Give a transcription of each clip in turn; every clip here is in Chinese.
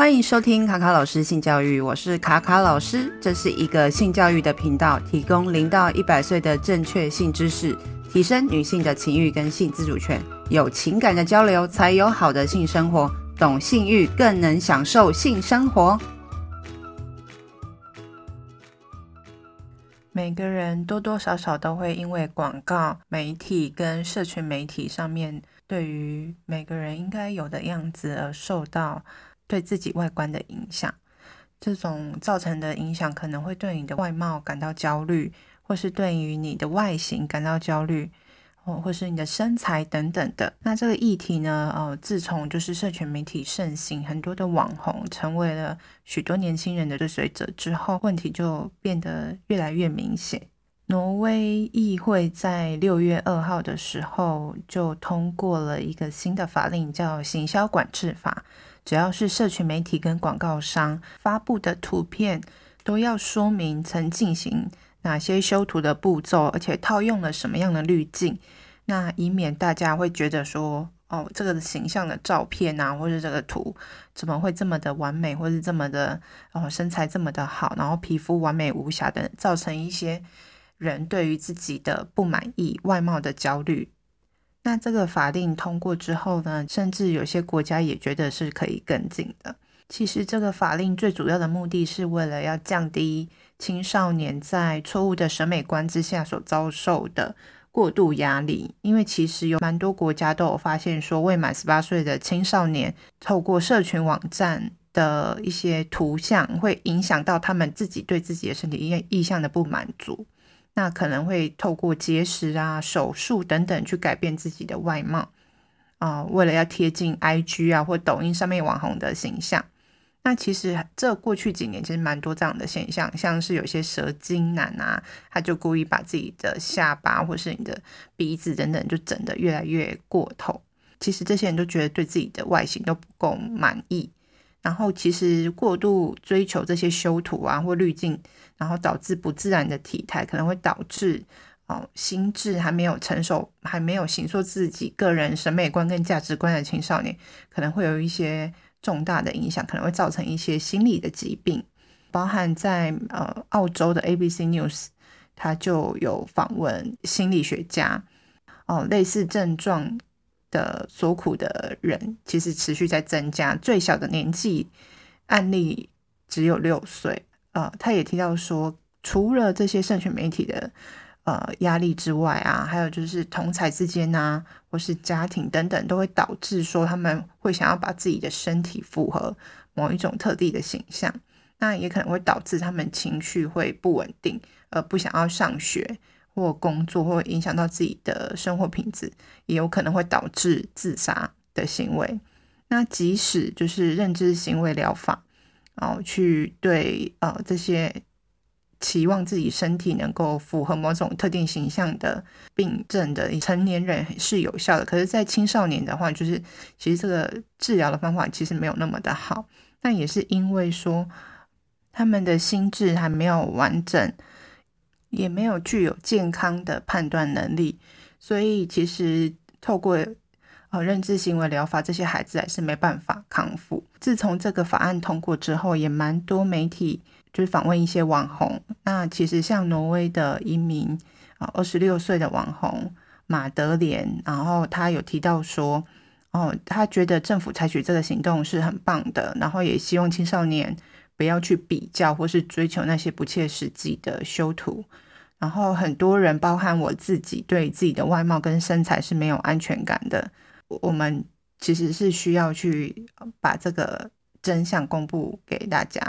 欢迎收听卡卡老师性教育，我是卡卡老师，这是一个性教育的频道，提供零到一百岁的正确性知识，提升女性的情欲跟性自主权，有情感的交流才有好的性生活，懂性欲更能享受性生活。每个人多多少少都会因为广告媒体跟社群媒体上面对于每个人应该有的样子而受到。对自己外观的影响，这种造成的影响可能会对你的外貌感到焦虑，或是对于你的外形感到焦虑，哦，或是你的身材等等的。那这个议题呢，呃，自从就是社群媒体盛行，很多的网红成为了许多年轻人的追随者之后，问题就变得越来越明显。挪威议会在六月二号的时候就通过了一个新的法令，叫《行销管制法》。只要是社群媒体跟广告商发布的图片，都要说明曾进行哪些修图的步骤，而且套用了什么样的滤镜，那以免大家会觉得说，哦，这个形象的照片啊，或者这个图怎么会这么的完美，或是这么的哦身材这么的好，然后皮肤完美无瑕的，造成一些人对于自己的不满意、外貌的焦虑。那这个法令通过之后呢，甚至有些国家也觉得是可以跟进的。其实这个法令最主要的目的是为了要降低青少年在错误的审美观之下所遭受的过度压力。因为其实有蛮多国家都有发现说，未满十八岁的青少年透过社群网站的一些图像，会影响到他们自己对自己的身体意意向的不满足。那可能会透过节食啊、手术等等去改变自己的外貌啊、呃，为了要贴近 IG 啊或抖音上面网红的形象。那其实这过去几年其实蛮多这样的现象，像是有些蛇精男啊，他就故意把自己的下巴或是你的鼻子等等就整得越来越过头。其实这些人都觉得对自己的外形都不够满意。然后其实过度追求这些修图啊或滤镜，然后导致不自然的体态，可能会导致哦心智还没有成熟、还没有形塑自己个人审美观跟价值观的青少年，可能会有一些重大的影响，可能会造成一些心理的疾病。包含在呃澳洲的 ABC News，他就有访问心理学家哦，类似症状。的所苦的人其实持续在增加，最小的年纪案例只有六岁。呃，他也提到说，除了这些社群媒体的呃压力之外啊，还有就是同才之间啊，或是家庭等等，都会导致说他们会想要把自己的身体符合某一种特定的形象，那也可能会导致他们情绪会不稳定，而不想要上学。或工作，或影响到自己的生活品质，也有可能会导致自杀的行为。那即使就是认知行为疗法，哦，去对呃这些期望自己身体能够符合某种特定形象的病症的成年人是有效的，可是，在青少年的话，就是其实这个治疗的方法其实没有那么的好。但也是因为说他们的心智还没有完整。也没有具有健康的判断能力，所以其实透过呃认知行为疗法，这些孩子还是没办法康复。自从这个法案通过之后，也蛮多媒体就是访问一些网红。那其实像挪威的一名啊二十六岁的网红马德莲，然后他有提到说，哦，他觉得政府采取这个行动是很棒的，然后也希望青少年。不要去比较或是追求那些不切实际的修图，然后很多人，包含我自己，对自己的外貌跟身材是没有安全感的。我们其实是需要去把这个真相公布给大家。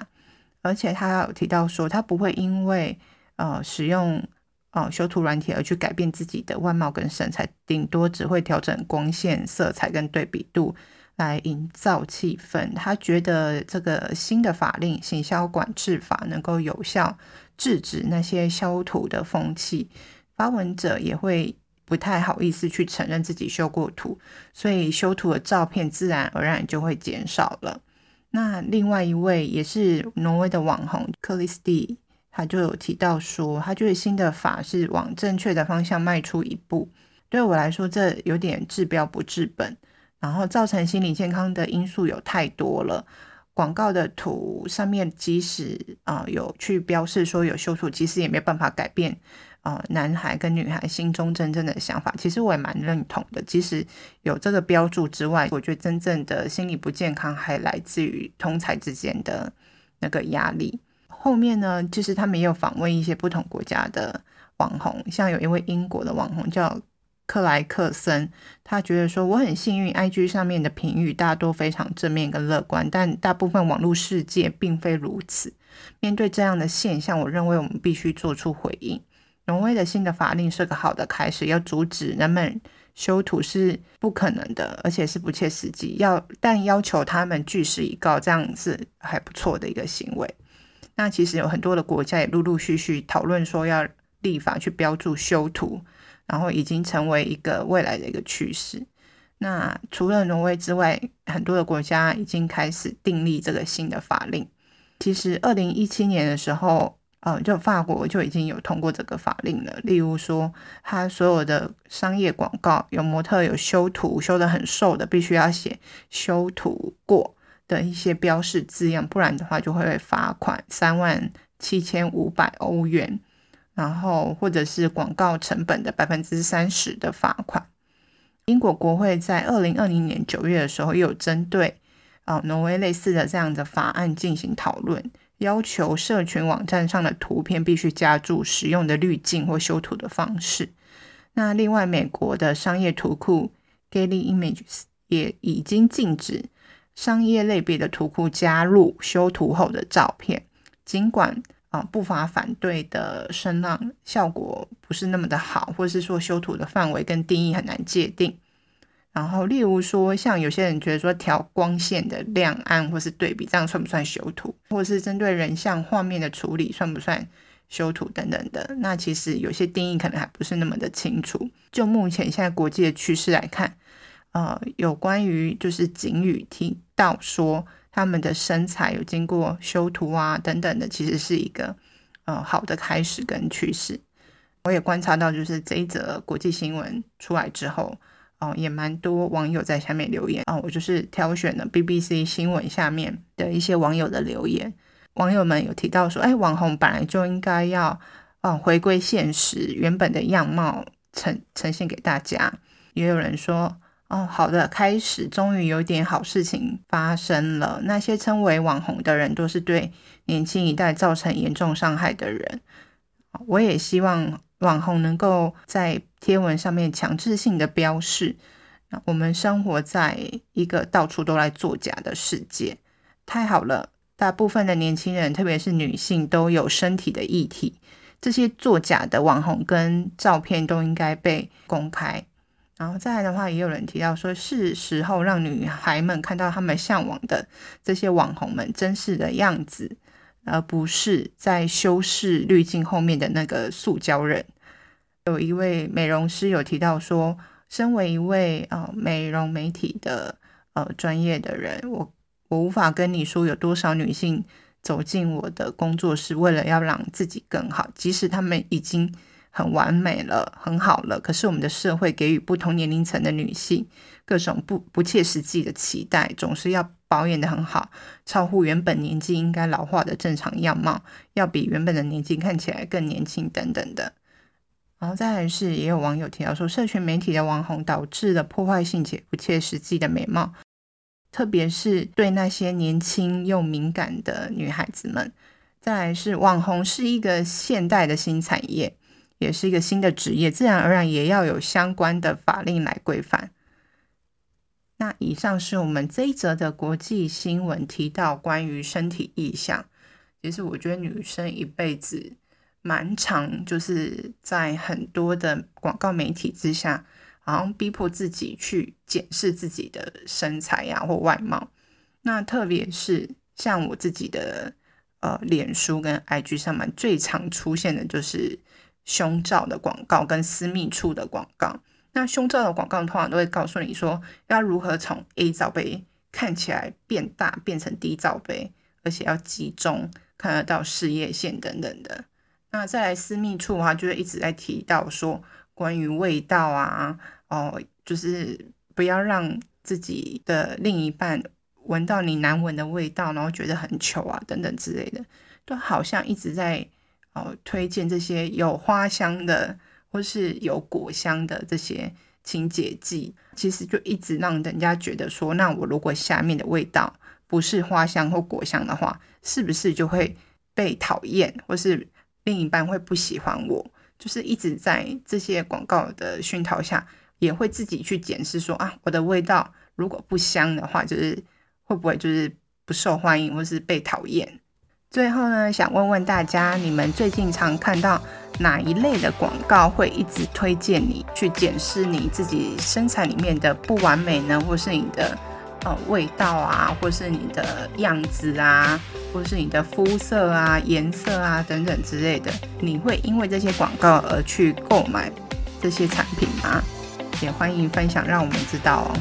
而且他有提到说，他不会因为呃使用呃修图软体而去改变自己的外貌跟身材，顶多只会调整光线、色彩跟对比度。来营造气氛，他觉得这个新的法令《行销管制法》能够有效制止那些修图的风气。发文者也会不太好意思去承认自己修过图，所以修图的照片自然而然就会减少了。那另外一位也是挪威的网红克里斯蒂，他就有提到说，他觉得新的法是往正确的方向迈出一步。对我来说，这有点治标不治本。然后造成心理健康的因素有太多了，广告的图上面，即使啊、有去标示说有修图，其实也没办法改变、呃、男孩跟女孩心中真正的想法。其实我也蛮认同的。即使有这个标注之外，我觉得真正的心理不健康还来自于同侪之间的那个压力。后面呢，就是他们也有访问一些不同国家的网红，像有一位英国的网红叫。克莱克森，他觉得说，我很幸运，IG 上面的评语大多非常正面跟乐观，但大部分网络世界并非如此。面对这样的现象，我认为我们必须做出回应。挪威的新的法令是个好的开始，要阻止人们修图是不可能的，而且是不切实际。要但要求他们据实以告，这样是还不错的一个行为。那其实有很多的国家也陆陆续续讨论说要立法去标注修图。然后已经成为一个未来的一个趋势。那除了挪威之外，很多的国家已经开始订立这个新的法令。其实，二零一七年的时候，呃，就法国就已经有通过这个法令了。例如说，它所有的商业广告有模特有修图，修的很瘦的，必须要写“修图过”的一些标示字样，不然的话就会被罚款三万七千五百欧元。然后，或者是广告成本的百分之三十的罚款。英国国会在二零二零年九月的时候，又有针对啊、挪威类似的这样的法案进行讨论，要求社群网站上的图片必须加注使用的滤镜或修图的方式。那另外，美国的商业图库 Getty Images 也已经禁止商业类别的图库加入修图后的照片，尽管。啊，不乏反对的声浪，效果不是那么的好，或是说修图的范围跟定义很难界定。然后，例如说，像有些人觉得说调光线的亮暗或是对比，这样算不算修图？或是针对人像画面的处理，算不算修图等等的？那其实有些定义可能还不是那么的清楚。就目前现在国际的趋势来看，呃，有关于就是警语提到说。他们的身材有经过修图啊等等的，其实是一个呃好的开始跟趋势。我也观察到，就是这一则国际新闻出来之后，哦、也蛮多网友在下面留言啊、我就是挑选了 BBC 新闻下面的一些网友的留言，网友们有提到说，哎，网红本来就应该要啊、呃、回归现实，原本的样貌呈呈现给大家。也有人说。哦，好的，开始终于有点好事情发生了。那些称为网红的人，都是对年轻一代造成严重伤害的人。我也希望网红能够在贴文上面强制性的标示，我们生活在一个到处都来作假的世界。太好了，大部分的年轻人，特别是女性，都有身体的议题，这些作假的网红跟照片都应该被公开。然后再来的话，也有人提到说，是时候让女孩们看到他们向往的这些网红们真实的样子，而不是在修饰滤镜后面的那个塑胶人。有一位美容师有提到说，身为一位呃美容媒体的呃专业的人，我我无法跟你说有多少女性走进我的工作室，为了要让自己更好，即使他们已经。很完美了，很好了。可是我们的社会给予不同年龄层的女性各种不不切实际的期待，总是要保养得很好，超乎原本年纪应该老化的正常样貌，要比原本的年纪看起来更年轻等等的。然后再来是，也有网友提到说，社群媒体的网红导致了破坏性且不切实际的美貌，特别是对那些年轻又敏感的女孩子们。再来是，网红是一个现代的新产业。也是一个新的职业，自然而然也要有相关的法令来规范。那以上是我们这一则的国际新闻提到关于身体意象。其实我觉得女生一辈子蛮长，就是在很多的广告媒体之下，好像逼迫自己去检视自己的身材呀、或外貌。那特别是像我自己的呃脸书跟 IG 上面最常出现的就是。胸罩的广告跟私密处的广告，那胸罩的广告通常都会告诉你说，要如何从 A 罩杯看起来变大变成 D 罩杯，而且要集中看得到事业线等等的。那再来私密处的话，就会一直在提到说关于味道啊，哦，就是不要让自己的另一半闻到你难闻的味道，然后觉得很糗啊等等之类的，都好像一直在哦推荐这些有花香的或是有果香的这些清洁剂，其实就一直让人家觉得说，那我如果下面的味道不是花香或果香的话，是不是就会被讨厌，或是另一半会不喜欢我？就是一直在这些广告的熏陶下，也会自己去检视说啊，我的味道如果不香的话，就是会不会就是不受欢迎或是被讨厌？最后呢，想问问大家，你们最近常看到哪一类的广告会一直推荐你去检视你自己身材里面的不完美呢？或是你的呃味道啊，或是你的样子啊？或是你的肤色啊、颜色啊等等之类的，你会因为这些广告而去购买这些产品吗？也欢迎分享，让我们知道哦。